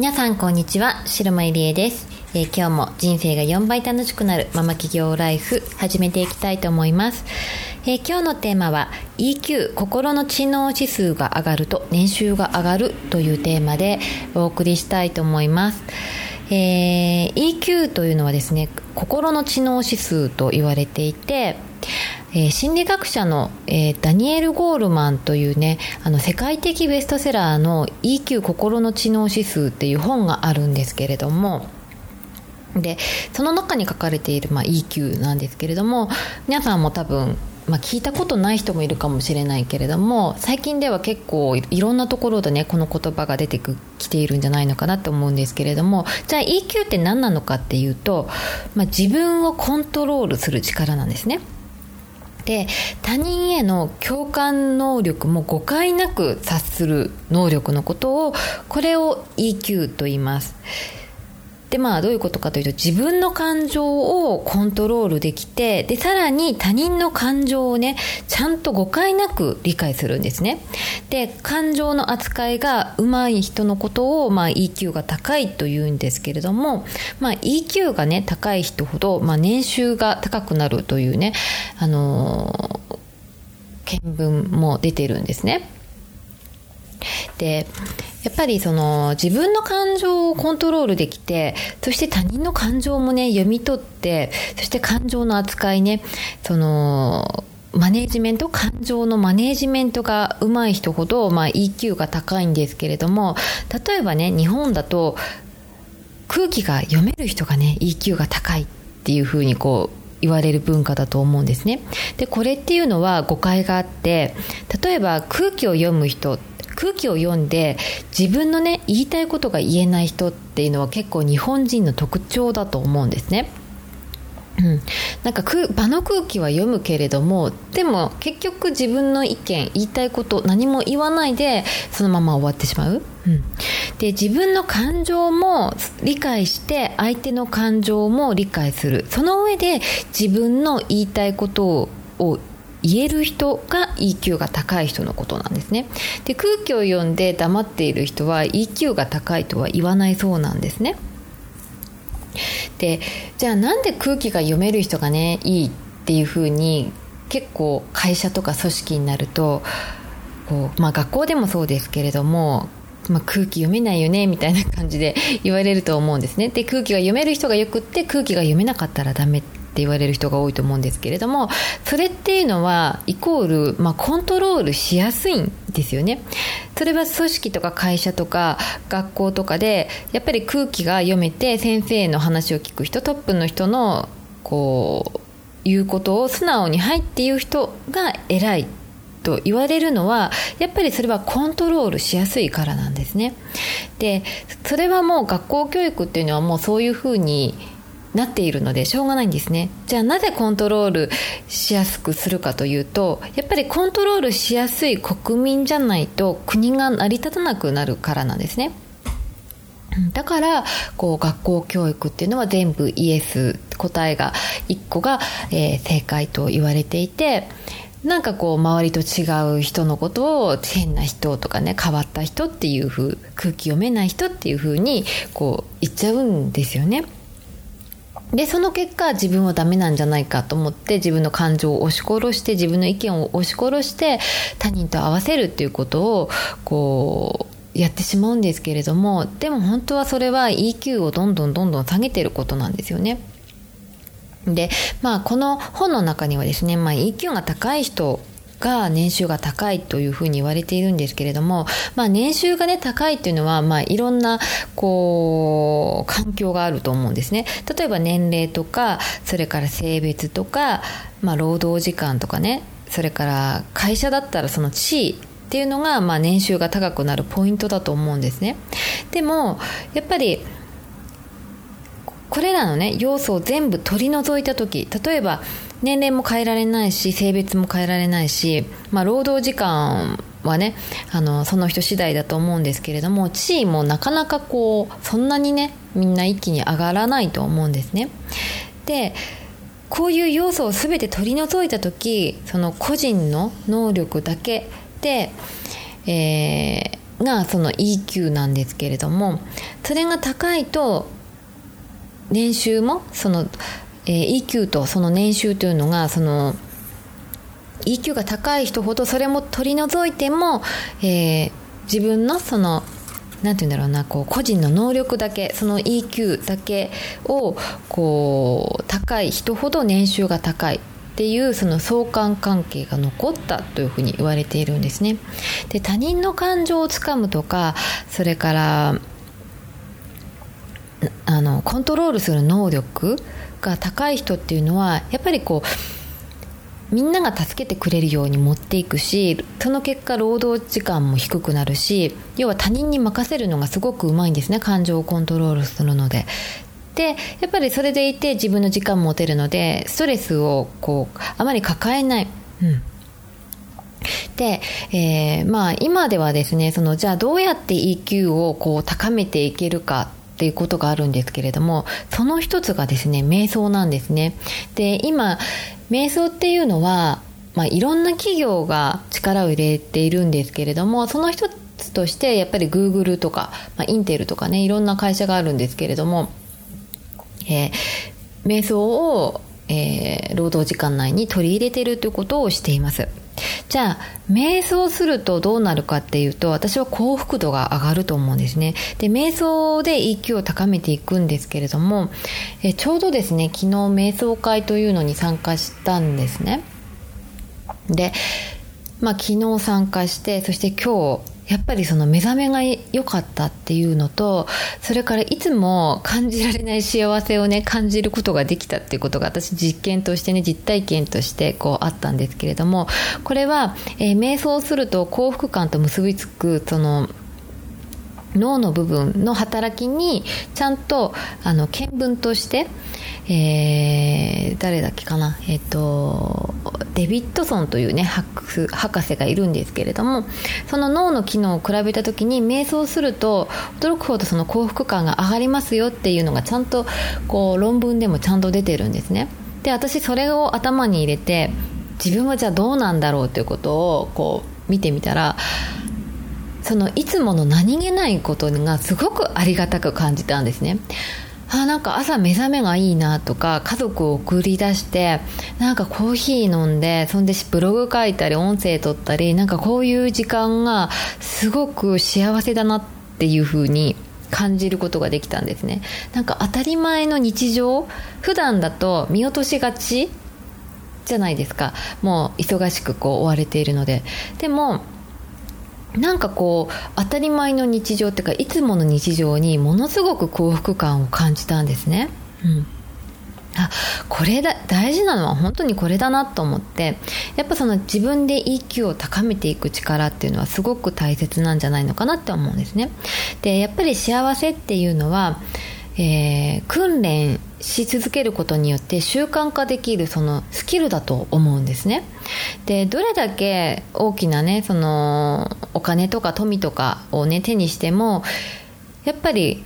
皆さんこんにちは白間入江です、えー、今日も人生が4倍楽しくなるママ企業ライフ始めていきたいと思います、えー、今日のテーマは EQ 心の知能指数が上がると年収が上がるというテーマでお送りしたいと思います。えー、EQ というのはですね心の知能指数と言われていて、えー、心理学者の、えー、ダニエル・ゴールマンというねあの世界的ベストセラーの EQ 心の知能指数っていう本があるんですけれどもでその中に書かれている、まあ、EQ なんですけれども皆さんも多分まあ、聞いたことない人もいるかもしれないけれども最近では結構いろんなところでねこの言葉が出てきているんじゃないのかなと思うんですけれどもじゃあ EQ って何なのかっていうと、まあ、自分をコントロールする力なんですね。で他人への共感能力も誤解なく察する能力のことをこれを EQ と言います。でまあどういうことかというと自分の感情をコントロールできてでさらに他人の感情をねちゃんと誤解なく理解するんですね。で感情の扱いが上手い人のことを、まあ、EQ が高いというんですけれども、まあ、EQ がね高い人ほど、まあ、年収が高くなるというねあのー、見聞も出てるんですね。でやっぱりその自分の感情をコントロールできてそして他人の感情もね読み取ってそして感情の扱いねそのマネージメント感情のマネージメントが上手い人ほど、まあ、EQ が高いんですけれども例えばね日本だと空気が読める人がね EQ が高いっていうふうにこう言われる文化だと思うんですね。でこれっていうのは誤解があって例えば空気を読む人空気を読んで自分のね言いたいことが言えない人っていうのは結構日本人の特徴だと思うんですね。うん、なんか場の空気は読むけれどもでも結局自分の意見言いたいこと何も言わないでそのまま終わってしまう、うん、で自分の感情も理解して相手の感情も理解する。その上で自分の言いたいことを言える人が EQ が高い人のことなんですね。で空気を読んで黙っている人は EQ が高いとは言わないそうなんですね。でじゃあなんで空気が読める人がねいいっていうふうに結構会社とか組織になるとこう、まあ、学校でもそうですけれどもまあ、空気読めないよねみたいな感じで言われると思うんですね。で空気が読める人がよくって空気が読めなかったらダメっ言われる人が多いと思うんですけれどもそれっていうのはイコール、まあ、コントロールしやすいんですよね。それは組織とか会社とか学校とかでやっぱり空気が読めて先生の話を聞く人トップの人のこう言うことを素直に「はい」っていう人が偉いと言われるのはやっぱりそれはコントロールしやすいからなんですね。でそれはもう学校教育っていうのはもうそういうふうになっているのでしょうがないんですねじゃあなぜコントロールしやすくするかというとやっぱりコントロールしやすい国民じゃないと国が成り立たなくなるからなんですねだからこう学校教育っていうのは全部イエス答えが1個が、えー、正解と言われていてなんかこう周りと違う人のことを変な人とかね変わった人っていう風空気読めない人っていう風にこう言っちゃうんですよね。でその結果自分はダメなんじゃないかと思って自分の感情を押し殺して自分の意見を押し殺して他人と合わせるっていうことをこうやってしまうんですけれどもでも本当はそれは EQ をどんどんどんどん下げてることなんですよね。でまあこの本の中にはですね、まあ、EQ が高い人が年収が高いというふうに言われているんですけれども、まあ、年収がね高いっていうのは、まあ、いろんなこう環境があると思うんですね。例えば年齢とかそれから性別とか、まあ、労働時間とかねそれから会社だったらその地位っていうのが、まあ、年収が高くなるポイントだと思うんですね。でもやっぱりこれらのね要素を全部取り除いた時例えば年齢も変えられないし性別も変えられないし、まあ、労働時間はねあのその人次第だと思うんですけれども地位もなかなかこうそんなにねみんな一気に上がらないと思うんですね。でこういう要素を全て取り除いた時その個人の能力だけで、えー、がその EQ なんですけれどもそれが高いと年収もその、えー、EQ とその年収というのがその EQ が高い人ほどそれも取り除いても、えー、自分のそのなんて言うんだろうなこう個人の能力だけその EQ だけをこう高い人ほど年収が高いっていうその相関関係が残ったというふうに言われているんですね。で他人の感情をつかむとかそれからあのコントロールする能力が高い人っていうのはやっぱりこうみんなが助けてくれるように持っていくしその結果労働時間も低くなるし要は他人に任せるのがすごくうまいんですね感情をコントロールするので。でやっぱりそれでいて自分の時間も持てるのでストレスをこうあまり抱えない。うんで、えー、まあ今ではですねそのじゃあどうやって EQ をこう高めていけるかっていうことがあるんですけれどもその一つがですね瞑想なんですね。で今瞑想っていうのは、まあ、いろんな企業が力を入れているんですけれどもその一つとしてやっぱり Google とか、まあ、インテルとかねいろんな会社があるんですけれども、えー、瞑想を、えー、労働時間内に取り入れてるということをしています。じゃあ瞑想するとどうなるかっていうと私は幸福度が上がると思うんですね。で瞑想で EQ を高めていくんですけれどもえちょうどですね昨日瞑想会というのに参加したんですね。でまあ昨日参加してそして今日やっぱりその目覚めが良かったっていうのとそれからいつも感じられない幸せをね感じることができたっていうことが私実験としてね実体験としてこうあったんですけれどもこれは、えー、瞑想すると幸福感と結びつくその脳の部分の働きにちゃんとあの見聞として、えー、誰だっけかな、えっ、ー、とデビッドソンというね博士がいるんですけれどもその脳の機能を比べた時に瞑想すると驚くほどその幸福感が上がりますよっていうのがちゃんとこう論文でもちゃんと出てるんですね。で私それを頭に入れて自分はじゃあどうなんだろうということをこう見てみたらそのいつもの何気ないことがすごくありがたく感じたんですね。あなんか朝目覚めがいいなとか家族を送り出してなんかコーヒー飲んでそんでブログ書いたり音声撮ったりなんかこういう時間がすごく幸せだなっていう風に感じることができたんですね。なんか当たり前の日常普段だと見落としがちじゃないですか。もう忙しくこう追われているので。でもなんかこう当たり前の日常っていうかいつもの日常にものすごく幸福感を感じたんですね。うん。あこれだ大事なのは本当にこれだなと思って。やっぱその自分で EQ を高めていく力っていうのはすごく大切なんじゃないのかなって思うんですね。でやっぱり幸せっていうのはえー、訓練し続けることによって習慣化できるそのスキルだと思うんですね。でどれだけ大きなねそのお金とか富とかをね手にしてもやっぱり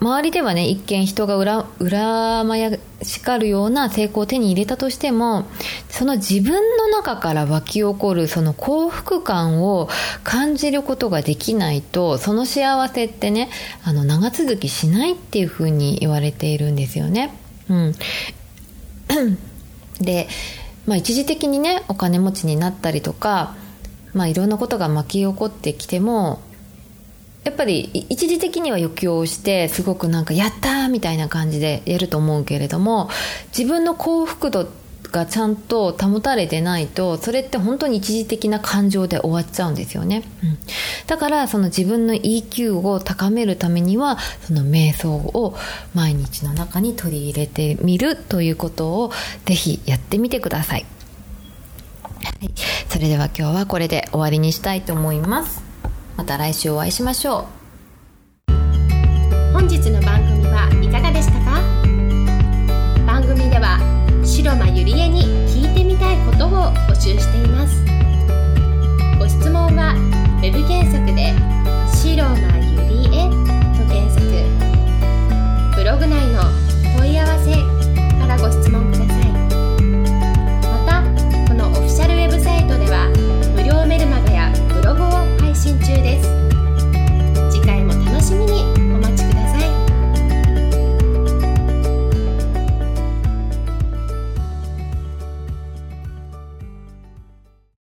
周りではね一見人が恨まやしかるような成功を手に入れたとしてもその自分の中から湧き起こるその幸福感を感じることができないとその幸せってねあの長続きしないっていうふうに言われているんですよね。うん、で、まあ、一時的にねお金持ちになったりとか、まあ、いろんなことが巻き起こってきてもやっぱり一時的には余興をしてすごくなんかやったーみたいな感じでやると思うけれども自分の幸福度がちゃんと保たれてないとそれって本当に一時的な感情で終わっちゃうんですよね、うん、だからその自分の EQ を高めるためにはその瞑想を毎日の中に取り入れてみるということをぜひやってみてください。はい、それでは今日はこれで終わりにしたいと思います。また来週お会いしましょう。本日の番組はいかがでしたか？番組では白間ゆりえに聞いてみたいことを募集しています。ご質問は web 検索で「白間ゆりえ」と検索。ブログ内の